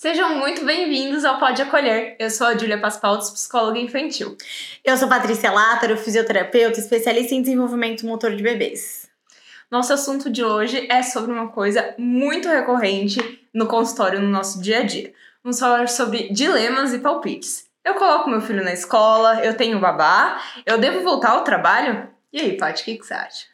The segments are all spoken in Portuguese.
Sejam muito bem-vindos ao Pode Acolher. Eu sou a Júlia Paspaltos, psicóloga infantil. Eu sou Patrícia Látaro, fisioterapeuta, especialista em desenvolvimento motor de bebês. Nosso assunto de hoje é sobre uma coisa muito recorrente no consultório no nosso dia a dia. Vamos falar sobre dilemas e palpites. Eu coloco meu filho na escola, eu tenho babá, eu devo voltar ao trabalho? E aí, Paty, o que, que você acha?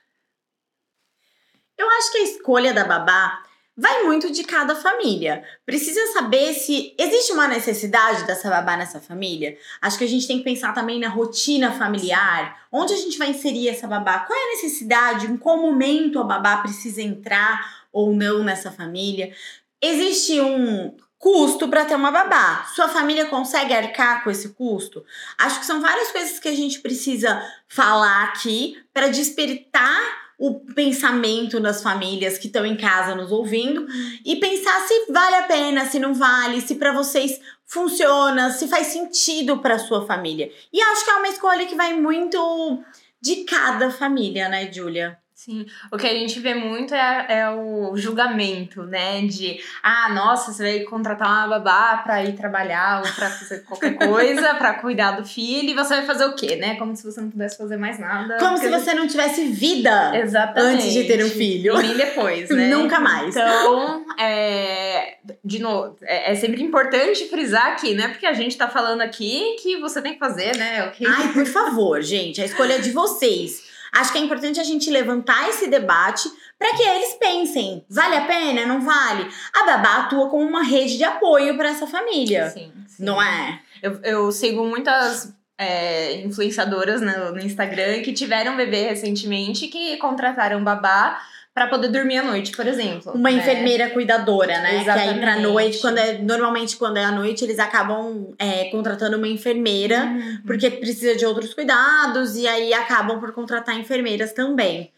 Eu acho que a escolha da babá vai muito de cada família. Precisa saber se existe uma necessidade dessa babá nessa família. Acho que a gente tem que pensar também na rotina familiar, onde a gente vai inserir essa babá, qual é a necessidade, em qual momento a babá precisa entrar ou não nessa família. Existe um custo para ter uma babá. Sua família consegue arcar com esse custo? Acho que são várias coisas que a gente precisa falar aqui para despertar o pensamento das famílias que estão em casa nos ouvindo e pensar se vale a pena, se não vale, se para vocês funciona, se faz sentido para sua família. E acho que é uma escolha que vai muito de cada família, né, Julia? Sim, o que a gente vê muito é, é o julgamento, né? De, ah, nossa, você vai contratar uma babá pra ir trabalhar ou pra fazer qualquer coisa, pra cuidar do filho, e você vai fazer o quê, né? Como se você não pudesse fazer mais nada. Como se você não tivesse vida Exatamente. antes de ter um filho. E nem depois, né? Nunca mais. Então, é, de novo, é, é, sempre importante frisar aqui, né? Porque a gente tá falando aqui que você tem que fazer, né? Okay? Ai, por favor, gente, a escolha é de vocês. Acho que é importante a gente levantar esse debate para que eles pensem: vale a pena? Não vale? A babá atua como uma rede de apoio para essa família. Sim, sim. Não é? Eu, eu sigo muitas é, influenciadoras no, no Instagram que tiveram bebê recentemente que contrataram babá para poder dormir à noite, por exemplo. Uma né? enfermeira cuidadora, né? Exatamente. Que aí pra noite, quando é, normalmente quando é à noite, eles acabam é, contratando uma enfermeira, Uhum. porque precisa de outros cuidados, e aí acabam por contratar enfermeiras também.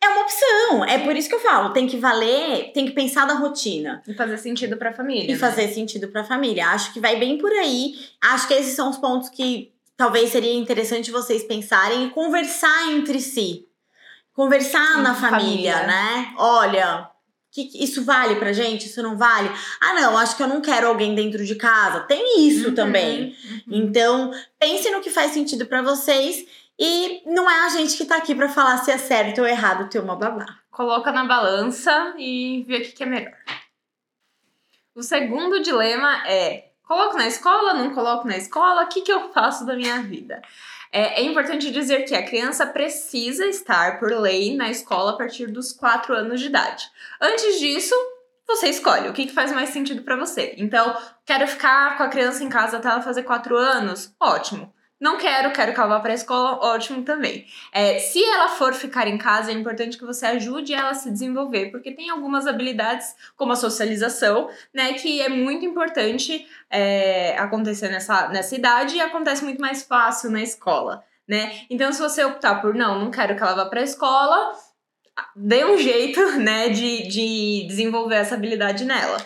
É uma opção, é por isso que eu falo, tem que valer, tem que pensar da rotina. E fazer sentido pra família. E né? fazer sentido pra família. Acho que vai bem por aí. Acho que esses são os pontos que talvez seria interessante vocês pensarem e conversar entre si. Conversar na Entre família, família. né? Olha, que, isso vale pra gente? Isso não vale? Ah, não, acho que eu não quero alguém dentro de casa. Tem isso Uhum, também. uhum. Então, pense no que faz sentido pra vocês. E não é a gente que tá aqui pra falar se é certo ou errado ter uma babá. Coloca na balança e vê o que, que é melhor. O segundo dilema é: coloco na escola, não coloco na escola, o que, que eu faço da minha vida? É, é importante dizer que a criança precisa estar, por lei, na escola a partir dos 4 anos de idade. Antes disso, você escolhe o que, que faz mais sentido pra você. Então, quero ficar com a criança em casa até ela fazer 4 anos? Ótimo. Não quero, quero que ela vá pra escola, ótimo também. É, se ela for ficar em casa, é importante que você ajude ela a se desenvolver, porque tem algumas habilidades, como a socialização, né, que é muito importante é, acontecer nessa, nessa idade e acontece muito mais fácil na escola, né? Então, se você optar por não, não quero que ela vá pra escola, dê um jeito, né, de, de desenvolver essa habilidade nela.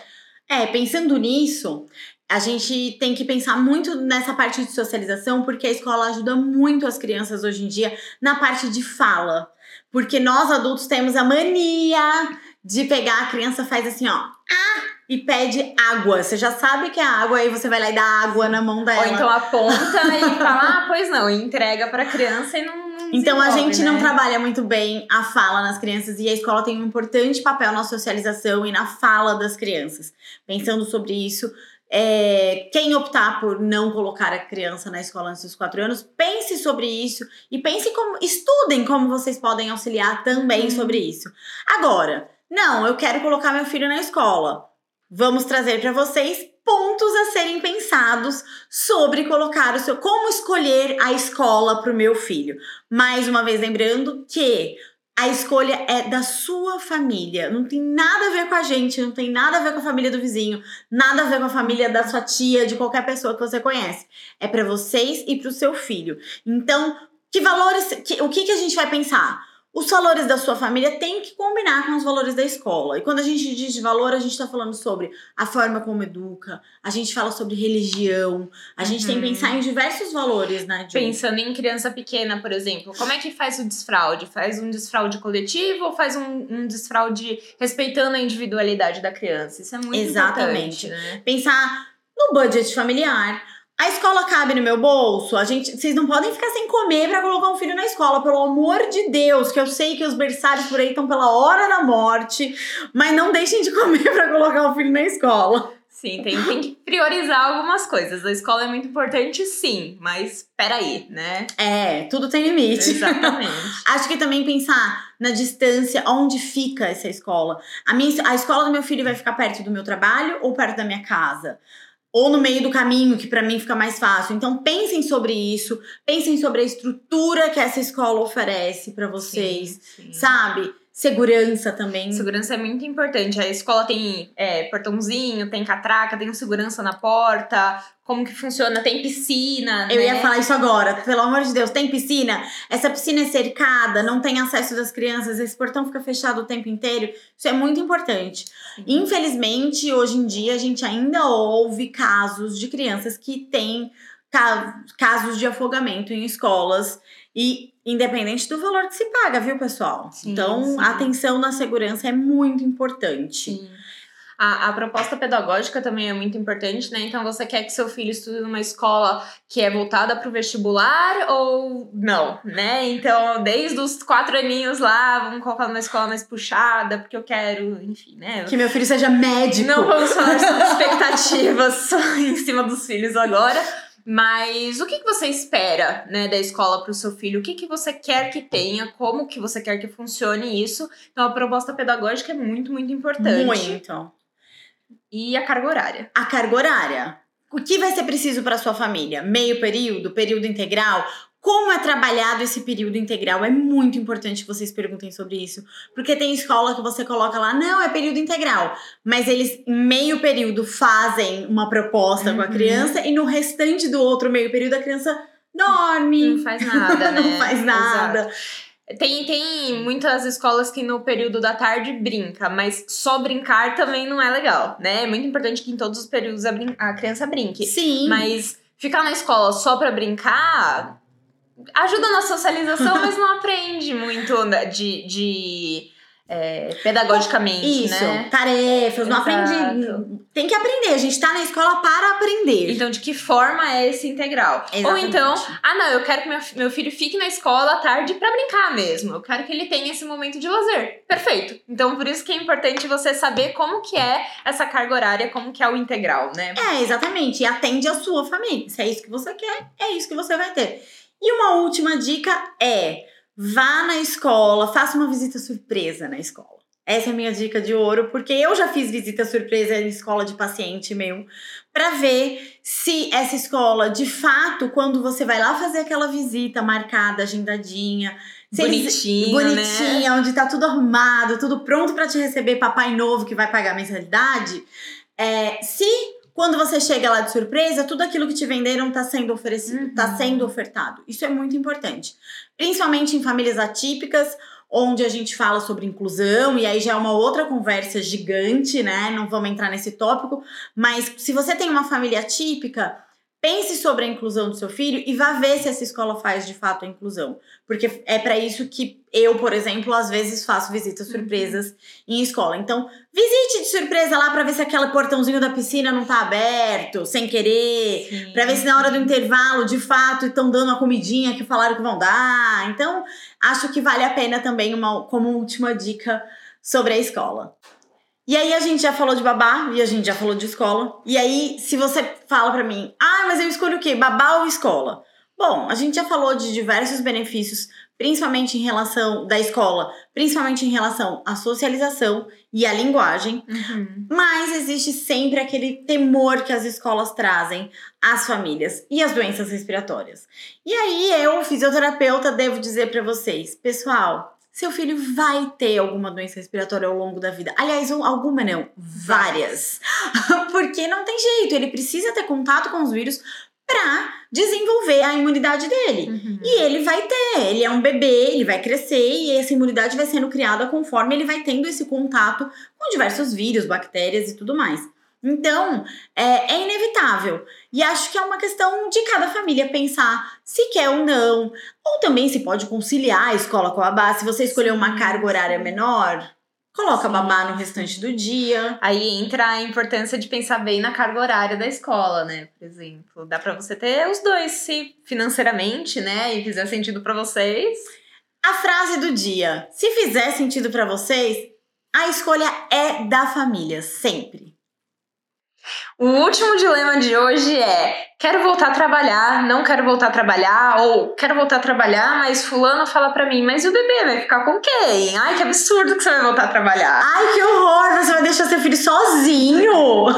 É, pensando nisso, a gente tem que pensar muito nessa parte de socialização, porque a escola ajuda muito as crianças hoje em dia na parte de fala. Porque nós adultos temos a mania de pegar a criança, faz assim, ó, ah, e pede água. Você já sabe que é água, aí você vai lá e dá água na mão dela. Ou então aponta e fala, ah, pois não, e entrega pra criança e não. não Então a gente não né? trabalha muito bem a fala nas crianças e a escola tem um importante papel na socialização e na fala das crianças. Pensando sobre isso, é, quem optar por não colocar a criança na escola antes dos quatro anos, pense sobre isso e pense como. estudem como vocês podem auxiliar também Uhum. sobre isso. Agora, não, eu quero colocar meu filho na escola. Vamos trazer para vocês pontos a serem pensados sobre colocar o seu. como escolher a escola para o meu filho. Mais uma vez lembrando que a escolha é da sua família. Não tem nada a ver com a gente, não tem nada a ver com a família do vizinho, nada a ver com a família da sua tia, de qualquer pessoa que você conhece. É para vocês e para o seu filho. Então, que valores, que- o que, que a gente vai pensar? Os valores da sua família têm que combinar com os valores da escola. E quando a gente diz de valor, a gente está falando sobre a forma como educa, a gente fala sobre religião, a gente tem que Uhum. pensar em diversos valores, né? Ju? Pensando em criança pequena, por exemplo, como é que faz o desfraude? Faz um desfraude coletivo ou faz um, um desfraude respeitando a individualidade da criança? Isso é muito Exatamente. importante, né? Pensar no budget familiar. A escola cabe no meu bolso? A gente, vocês não podem ficar sem comer para colocar um filho na escola, pelo amor de Deus, que eu sei que os berçários por aí estão pela hora da morte, mas não deixem de comer para colocar o filho na escola. Sim, tem, tem que priorizar algumas coisas. A escola é muito importante, sim, mas peraí, né? É, tudo tem limite. Exatamente. Acho que também pensar na distância, onde fica essa escola. A, minha, a escola do meu filho vai ficar perto do meu trabalho ou perto da minha casa? Ou no meio do caminho, que pra mim fica mais fácil. Então pensem sobre isso, pensem sobre a estrutura que essa escola oferece pra vocês, Sim, sim. sabe? Segurança também. Segurança é muito importante. A escola tem é, portãozinho, tem catraca, tem segurança na porta. Como que funciona? Tem piscina, Eu né? ia falar isso agora, pelo amor de Deus, tem piscina? Essa piscina é cercada, não tem acesso das crianças, esse portão fica fechado o tempo inteiro. Isso é muito importante. Infelizmente, hoje em dia, a gente ainda ouve casos de crianças que têm ca- casos de afogamento em escolas. E independente do valor que se paga, viu, pessoal? Sim, então, sim. a atenção na segurança é muito importante. Sim. A, a proposta pedagógica também é muito importante, né? Então, você quer que seu filho estude numa escola que é voltada para o vestibular ou não, né? Então, desde os quatro aninhos lá, vamos colocar numa escola mais puxada, porque eu quero, enfim, né? Que meu filho seja médico. Não vamos falar sobre expectativas em cima dos filhos agora. Mas o que, que você espera, né, da escola para o seu filho? O que, que você quer que tenha? Como que você quer que funcione isso? Então, a proposta pedagógica é muito, muito importante. Muito. E a carga horária. A carga horária. O que vai ser preciso para sua família? Meio período, período integral? Como é trabalhado esse período integral? É muito importante que vocês perguntem sobre isso. Porque tem escola que você coloca lá, não, é período integral. Mas eles, meio período, fazem uma proposta com a Uhum. criança e no restante do outro meio período a criança dorme. Não faz nada, né? Não faz nada. Exato. Tem, tem muitas escolas que no período da tarde brinca, mas só brincar também não é legal, né? É muito importante que em todos os períodos a, a criança brinque. Sim. Mas ficar na escola só pra brincar ajuda na socialização, mas não aprende muito né, de, de é, pedagogicamente, Isso, né? tarefas, não aprende. Exato. Tem que aprender. A gente tá na escola para aprender. Então, de que forma é esse integral? Ou Exatamente. então, ah, não, eu quero que meu, filho fique na escola à tarde pra brincar mesmo. Eu quero que ele tenha esse momento de lazer. Perfeito. Então, por isso que é importante você saber como que é essa carga horária, como que é o integral, né? É, exatamente. E atende a sua família. Se é isso que você quer, é isso que você vai ter. E uma última dica é: vá na escola, faça uma visita surpresa na escola. Essa é a minha dica de ouro, porque eu já fiz visita surpresa em escola de paciente meu, pra ver se essa escola, de fato, quando você vai lá fazer aquela visita marcada, agendadinha, eles- Bonitinho, né? bonitinha, onde tá tudo arrumado, tudo pronto pra te receber, papai novo que vai pagar a mensalidade. É, se quando você chega lá de surpresa, tudo aquilo que te venderam tá sendo oferecido, Uhum. tá sendo ofertado. Isso é muito importante. Principalmente em famílias atípicas, onde a gente fala sobre inclusão, e aí já é uma outra conversa gigante, né? Não vamos entrar nesse tópico, mas se você tem uma família atípica, pense sobre a inclusão do seu filho e vá ver se essa escola faz de fato a inclusão. Porque é para isso que eu, por exemplo, às vezes faço visitas surpresas em escola. Então, visite de surpresa lá para ver se aquele portãozinho da piscina não tá aberto, sem querer. Pra ver se na hora do intervalo, de fato, estão dando a comidinha que falaram que vão dar. Então, acho que vale a pena também uma, como última dica sobre a escola. E aí a gente já falou de babá e a gente já falou de escola. E aí, se você fala pra mim, ah, mas eu escolho o quê? Babá ou escola? Bom, a gente já falou de diversos benefícios, principalmente em relação da escola, principalmente em relação à socialização e à linguagem. Uhum. Mas existe sempre aquele temor que as escolas trazem às famílias e às doenças respiratórias. E aí eu, fisioterapeuta, devo dizer para vocês, pessoal, seu filho vai ter alguma doença respiratória ao longo da vida. Aliás, um- alguma não, várias. Porque não tem jeito, ele precisa ter contato com os vírus para desenvolver a imunidade dele. Uhum. E ele vai ter, ele é um bebê, ele vai crescer e essa imunidade vai sendo criada conforme ele vai tendo esse contato com diversos vírus, bactérias e tudo mais. Então, é, é, inevitável. E acho que é uma questão de cada família pensar se quer ou não. Ou também se pode conciliar a escola com a babá. Se você escolher uma carga horária menor, coloca a babá no restante do dia. Aí entra a importância de pensar bem na carga horária da escola, né? Por exemplo, dá para você ter os dois, se financeiramente, né? E fizer sentido para vocês. A frase do dia: se fizer sentido para vocês, a escolha é da família, sempre. O último dilema de hoje é: quero voltar a trabalhar, não quero voltar a trabalhar, ou quero voltar a trabalhar, mas fulano fala para mim, mas o bebê vai ficar com quem? Ai, que absurdo que você vai voltar a trabalhar. Ai, que horror, você vai deixar seu filho sozinho. ou,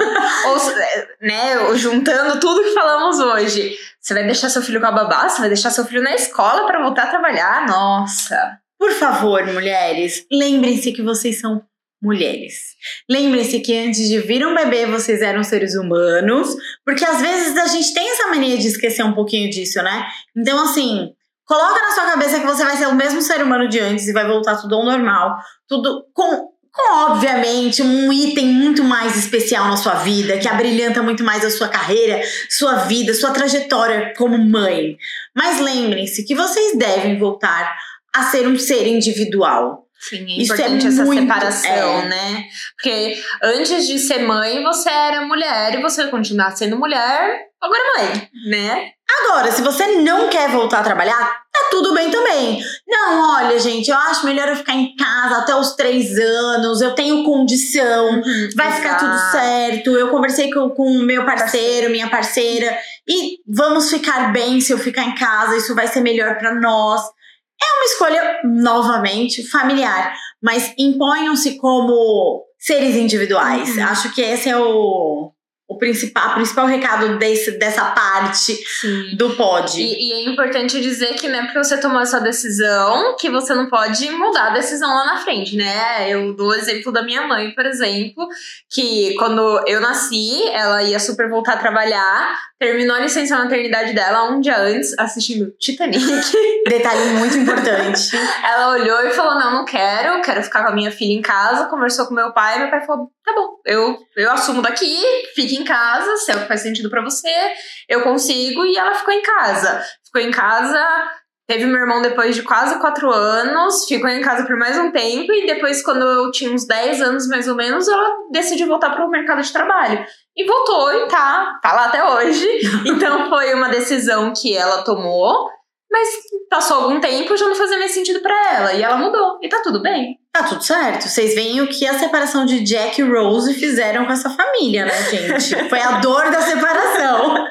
né, juntando tudo que falamos hoje. Você vai deixar seu filho com a babá, você vai deixar seu filho na escola para voltar a trabalhar? Nossa. Por favor, mulheres, lembrem-se que vocês são mulheres. Lembrem-se que antes de vir um bebê, vocês eram seres humanos, porque às vezes a gente tem essa mania de esquecer um pouquinho disso, né? Então, assim, coloca na sua cabeça que você vai ser o mesmo ser humano de antes e vai voltar tudo ao normal, tudo com com, obviamente, um item muito mais especial na sua vida, que abrilhanta muito mais a sua carreira, sua vida, sua trajetória como mãe. Mas lembrem-se que vocês devem voltar a ser um ser individual. Sim, é Isso é importante é essa muito, separação, é. né? Porque antes de ser mãe, você era mulher e você vai continuar sendo mulher, agora é mãe, né? Agora, se você não quer voltar a trabalhar, tá tudo bem também. Não, olha, gente, eu acho melhor eu ficar em casa até os três anos, eu tenho condição, uhum, vai exato. ficar tudo certo. Eu conversei com o meu parceiro, minha parceira, e vamos ficar bem se eu ficar em casa, isso vai ser melhor para nós. É uma escolha, novamente, familiar, mas imponham-se como seres individuais. Uhum. Acho que esse é o, o principal, principal recado desse, dessa parte Sim. do pod. E, e, é importante dizer que não é porque você tomou essa decisão que você não pode mudar a decisão lá na frente, né? Eu dou o exemplo da minha mãe, por exemplo, que quando eu nasci, ela ia super voltar a trabalhar, terminou a licença maternidade dela um dia antes, assistindo Titanic. Detalhe muito importante. ela olhou e falou: Não, não quero, quero ficar com a minha filha em casa. Conversou com meu pai, meu pai falou: Tá bom, eu, eu assumo daqui, fique em casa, se é o que faz sentido para você, eu consigo. E ela ficou em casa. Ficou em casa, teve meu irmão depois de quase quatro anos, ficou em casa por mais um tempo. E depois, quando eu tinha uns 10 anos mais ou menos, ela decidiu voltar para o mercado de trabalho. E voltou e tá, tá lá até hoje. Então foi uma decisão que ela tomou. Mas passou algum tempo já não fazia mais sentido para ela. E ela mudou. E tá tudo bem. Tá tudo certo. Vocês veem o que a separação de Jack e Rose fizeram com essa família, né, gente? Foi a dor da separação.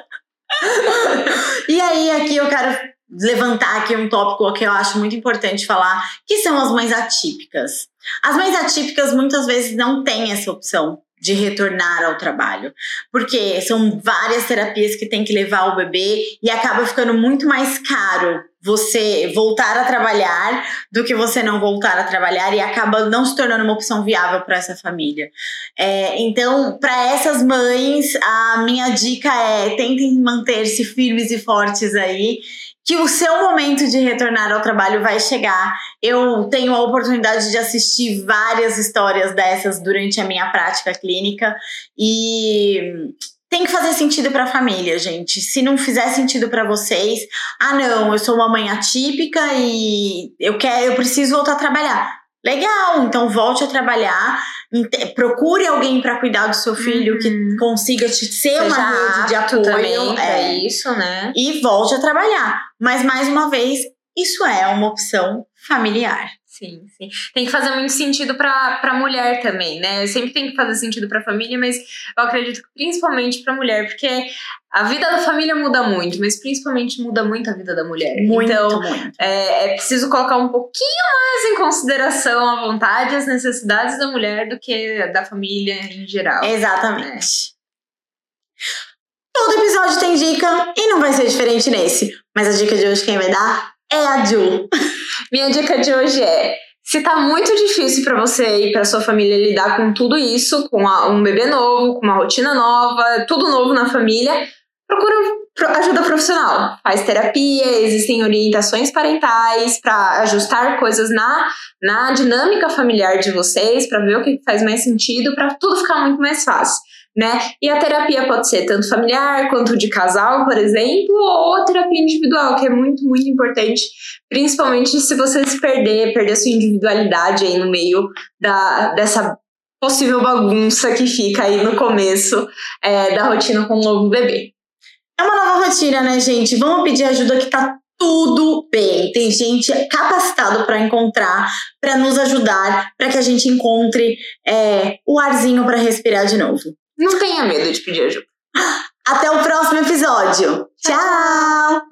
e aí, aqui eu quero levantar aqui um tópico que eu acho muito importante falar, que são as mães atípicas. As mães atípicas muitas vezes não têm essa opção de retornar ao trabalho, porque são várias terapias que tem que levar o bebê e acaba ficando muito mais caro você voltar a trabalhar do que você não voltar a trabalhar e acaba não se tornando uma opção viável para essa família. É, então, para essas mães, a minha dica é tentem manter-se firmes e fortes aí que o seu momento de retornar ao trabalho vai chegar. Eu tenho a oportunidade de assistir várias histórias dessas durante a minha prática clínica e tem que fazer sentido para a família, gente. Se não fizer sentido para vocês, ah não, eu sou uma mãe atípica e eu quero, eu preciso voltar a trabalhar. Legal, então volte a trabalhar, procure alguém para cuidar do seu filho uhum. que consiga te ser Seja uma rede de apoio. Também é isso, né? E volte a trabalhar. Mas mais uma vez, isso é uma opção familiar. Sim, sim. Tem que fazer muito sentido para a mulher também, né? Sempre tem que fazer sentido para a família, mas eu acredito que principalmente para a mulher, porque a vida da família muda muito, mas principalmente muda muito a vida da mulher. Muito, então, muito. É, é preciso colocar um pouquinho mais em consideração a vontade e as necessidades da mulher do que da família em geral. Exatamente. Né? Todo episódio tem dica e não vai ser diferente nesse. Mas a dica de hoje quem vai dar é a. Minha dica de hoje é: se tá muito difícil para você e para sua família lidar com tudo isso, com um bebê novo, com uma rotina nova, tudo novo na família, procura ajuda profissional, faz terapia, existem orientações parentais para ajustar coisas na, na dinâmica familiar de vocês, para ver o que faz mais sentido, para tudo ficar muito mais fácil. Né? E a terapia pode ser tanto familiar quanto de casal, por exemplo, ou terapia individual, que é muito, muito importante, principalmente se você se perder, perder sua individualidade aí no meio da, dessa possível bagunça que fica aí no começo é, da rotina com o novo bebê. É uma nova rotina, né, gente? Vamos pedir ajuda que tá tudo bem. Tem gente capacitado para encontrar, para nos ajudar, para que a gente encontre é, o arzinho para respirar de novo. Não tenha medo de pedir ajuda. Até o próximo episódio. Tchau!